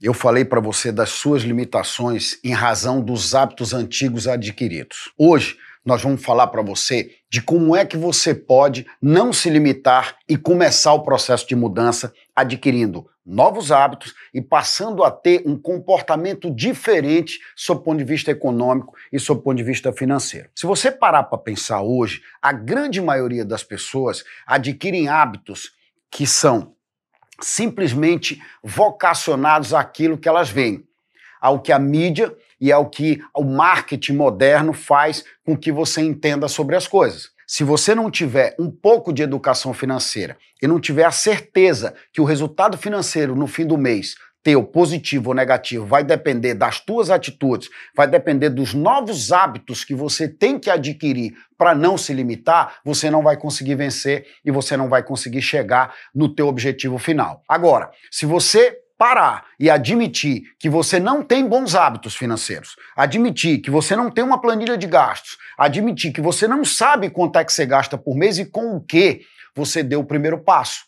eu falei para você das suas limitações em razão dos hábitos antigos adquiridos. Hoje, nós vamos falar para você de como é que você pode não se limitar e começar o processo de mudança adquirindo novos hábitos e passando a ter um comportamento diferente sob o ponto de vista econômico e sob o ponto de vista financeiro. Se você parar para pensar hoje, a grande maioria das pessoas adquirem hábitos que são simplesmente vocacionados àquilo que elas veem, ao que a mídia e ao que o marketing moderno faz com que você entenda sobre as coisas. Se você não tiver um pouco de educação financeira e não tiver a certeza que o resultado financeiro no fim do mês teu, positivo ou negativo, vai depender das tuas atitudes, vai depender dos novos hábitos que você tem que adquirir para não se limitar, você não vai conseguir vencer e você não vai conseguir chegar no teu objetivo final. Agora, se você parar e admitir que você não tem bons hábitos financeiros, admitir que você não tem uma planilha de gastos, admitir que você não sabe quanto é que você gasta por mês e com o que, você deu o primeiro passo.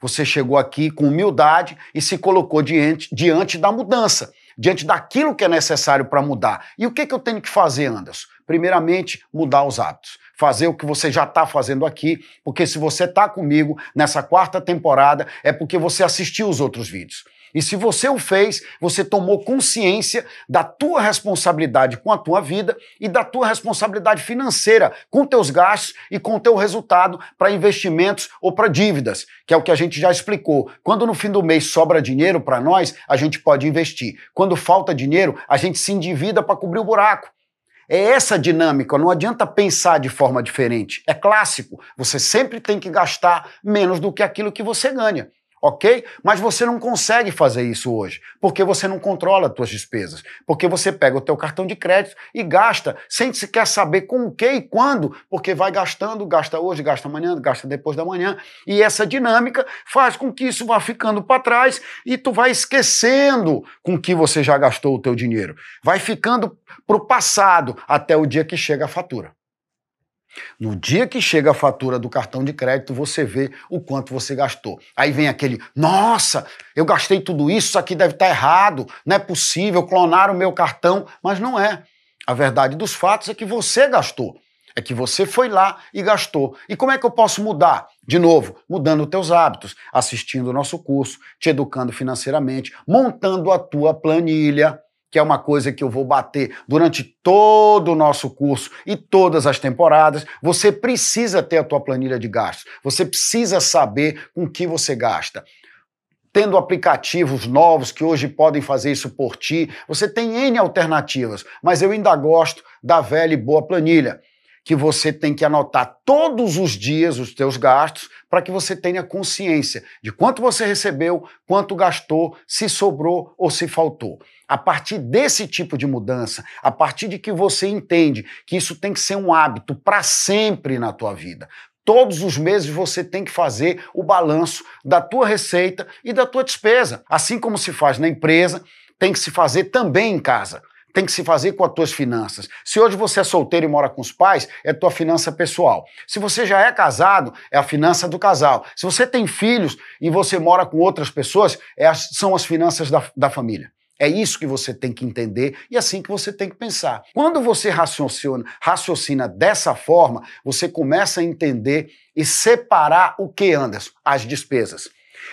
Você chegou aqui com humildade e se colocou diante, diante da mudança, diante daquilo que é necessário para mudar. E o que, que eu tenho que fazer, Anderson? Primeiramente, mudar os hábitos. Fazer o que você já está fazendo aqui, porque se você está comigo nessa quarta temporada, é porque você assistiu os outros vídeos. E se você o fez, você tomou consciência da tua responsabilidade com a tua vida e da tua responsabilidade financeira com teus gastos e com o teu resultado para investimentos ou para dívidas, que é o que a gente já explicou. Quando no fim do mês sobra dinheiro para nós, a gente pode investir. Quando falta dinheiro, a gente se endivida para cobrir o buraco. É essa dinâmica, não adianta pensar de forma diferente. É clássico. Você sempre tem que gastar menos do que aquilo que você ganha ok? Mas você não consegue fazer isso hoje, porque você não controla as suas despesas, porque você pega o teu cartão de crédito e gasta sem sequer saber com o que e quando, porque vai gastando, gasta hoje, gasta amanhã, gasta depois da manhã, e essa dinâmica faz com que isso vá ficando para trás e tu vai esquecendo com que você já gastou o teu dinheiro. Vai ficando para o passado até o dia que chega a fatura. No dia que chega a fatura do cartão de crédito, você vê o quanto você gastou. Aí vem aquele: nossa, eu gastei tudo isso, isso aqui deve estar errado, não é possível, clonar o meu cartão. Mas não é. A verdade dos fatos é que você gastou. É que você foi lá e gastou. E como é que eu posso mudar? De novo, mudando os teus hábitos, assistindo o nosso curso, te educando financeiramente, montando a tua planilha que é uma coisa que eu vou bater durante todo o nosso curso e todas as temporadas, você precisa ter a tua planilha de gastos. Você precisa saber com que você gasta. Tendo aplicativos novos que hoje podem fazer isso por ti, você tem N alternativas, mas eu ainda gosto da velha e boa planilha que você tem que anotar todos os dias os teus gastos para que você tenha consciência de quanto você recebeu, quanto gastou, se sobrou ou se faltou. A partir desse tipo de mudança, a partir de que você entende que isso tem que ser um hábito para sempre na tua vida, Todos os meses você tem que fazer o balanço da tua receita e da tua despesa. Assim como se faz na empresa, tem que se fazer também em casa tem que se fazer com as tuas finanças. Se hoje você é solteiro e mora com os pais, é tua finança pessoal. Se você já é casado, é a finança do casal. Se você tem filhos e você mora com outras pessoas, é as, são as finanças da, da família. É isso que você tem que entender e é assim que você tem que pensar. Quando você raciocina, raciocina dessa forma, você começa a entender e separar o que, Anderson? As despesas.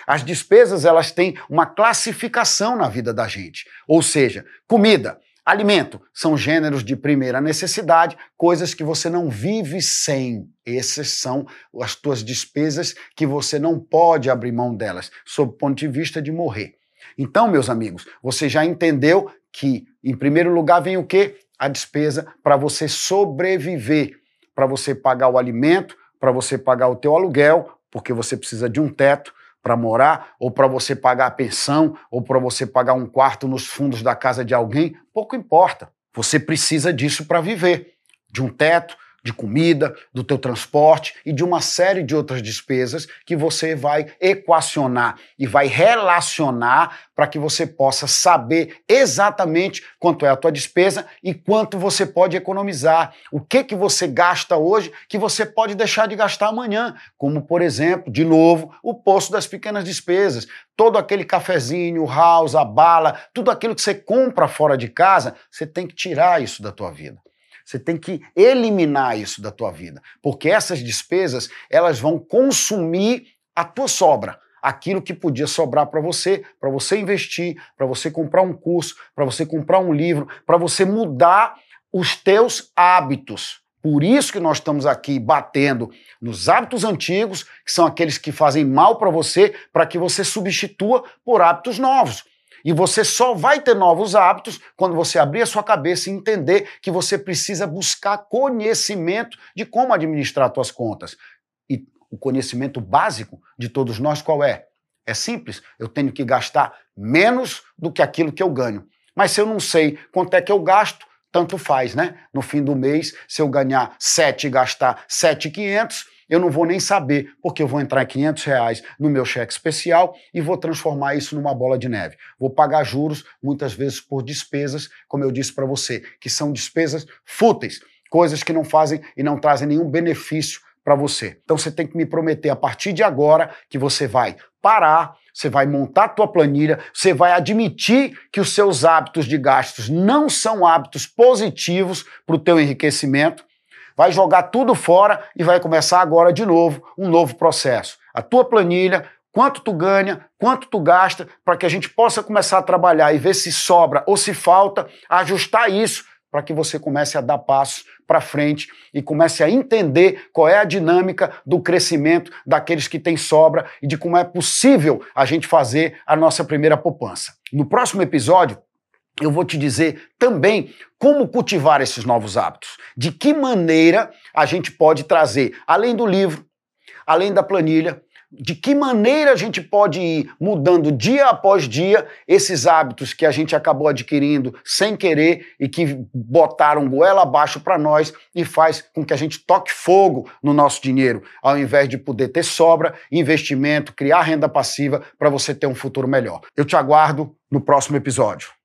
As despesas, elas têm uma classificação na vida da gente. Ou seja, comida, Alimento são gêneros de primeira necessidade, coisas que você não vive sem. Essas são as tuas despesas que você não pode abrir mão delas, sob o ponto de vista de morrer. Então, meus amigos, você já entendeu que, em primeiro lugar, vem o quê? A despesa para você sobreviver, para você pagar o alimento, para você pagar o teu aluguel, porque você precisa de um teto, para morar, ou para você pagar a pensão, ou para você pagar um quarto nos fundos da casa de alguém, pouco importa. Você precisa disso para viver, de um teto, de comida, do teu transporte e de uma série de outras despesas que você vai equacionar e vai relacionar para que você possa saber exatamente quanto é a tua despesa e quanto você pode economizar. O que que você gasta hoje que você pode deixar de gastar amanhã, como por exemplo, de novo, o poço das pequenas despesas. Todo aquele cafezinho, o house, a bala, tudo aquilo que você compra fora de casa, você tem que tirar isso da tua vida. Você tem que eliminar isso da tua vida, porque essas despesas, elas vão consumir a tua sobra aquilo que podia sobrar para você, para você investir, para você comprar um curso, para você comprar um livro, para você mudar os teus hábitos. Por isso que nós estamos aqui batendo nos hábitos antigos, que são aqueles que fazem mal para você, para que você substitua por hábitos novos. E você só vai ter novos hábitos quando você abrir a sua cabeça e entender que você precisa buscar conhecimento de como administrar suas contas. E o conhecimento básico de todos nós qual é? É simples, eu tenho que gastar menos do que aquilo que eu ganho. Mas se eu não sei quanto é que eu gasto, tanto faz, né? No fim do mês, se eu ganhar 7 e gastar 7,500, eu não vou nem saber, porque eu vou entrar 500 reais no meu cheque especial e vou transformar isso numa bola de neve. Vou pagar juros, muitas vezes por despesas, como eu disse para você, que são despesas fúteis, coisas que não fazem e não trazem nenhum benefício para você. Então você tem que me prometer a partir de agora que você vai parar, você vai montar a tua planilha, você vai admitir que os seus hábitos de gastos não são hábitos positivos para o teu enriquecimento vai jogar tudo fora e vai começar agora de novo um novo processo. A tua planilha, quanto tu ganha, quanto tu gasta, para que a gente possa começar a trabalhar e ver se sobra ou se falta, ajustar isso para que você comece a dar passos para frente e comece a entender qual é a dinâmica do crescimento daqueles que têm sobra e de como é possível a gente fazer a nossa primeira poupança. No próximo episódio, eu vou te dizer também como cultivar esses novos hábitos. De que maneira a gente pode trazer, além do livro, além da planilha, de que maneira a gente pode ir mudando dia após dia esses hábitos que a gente acabou adquirindo sem querer e que botaram goela abaixo para nós e faz com que a gente toque fogo no nosso dinheiro, ao invés de poder ter sobra, investimento, criar renda passiva para você ter um futuro melhor. Eu te aguardo no próximo episódio.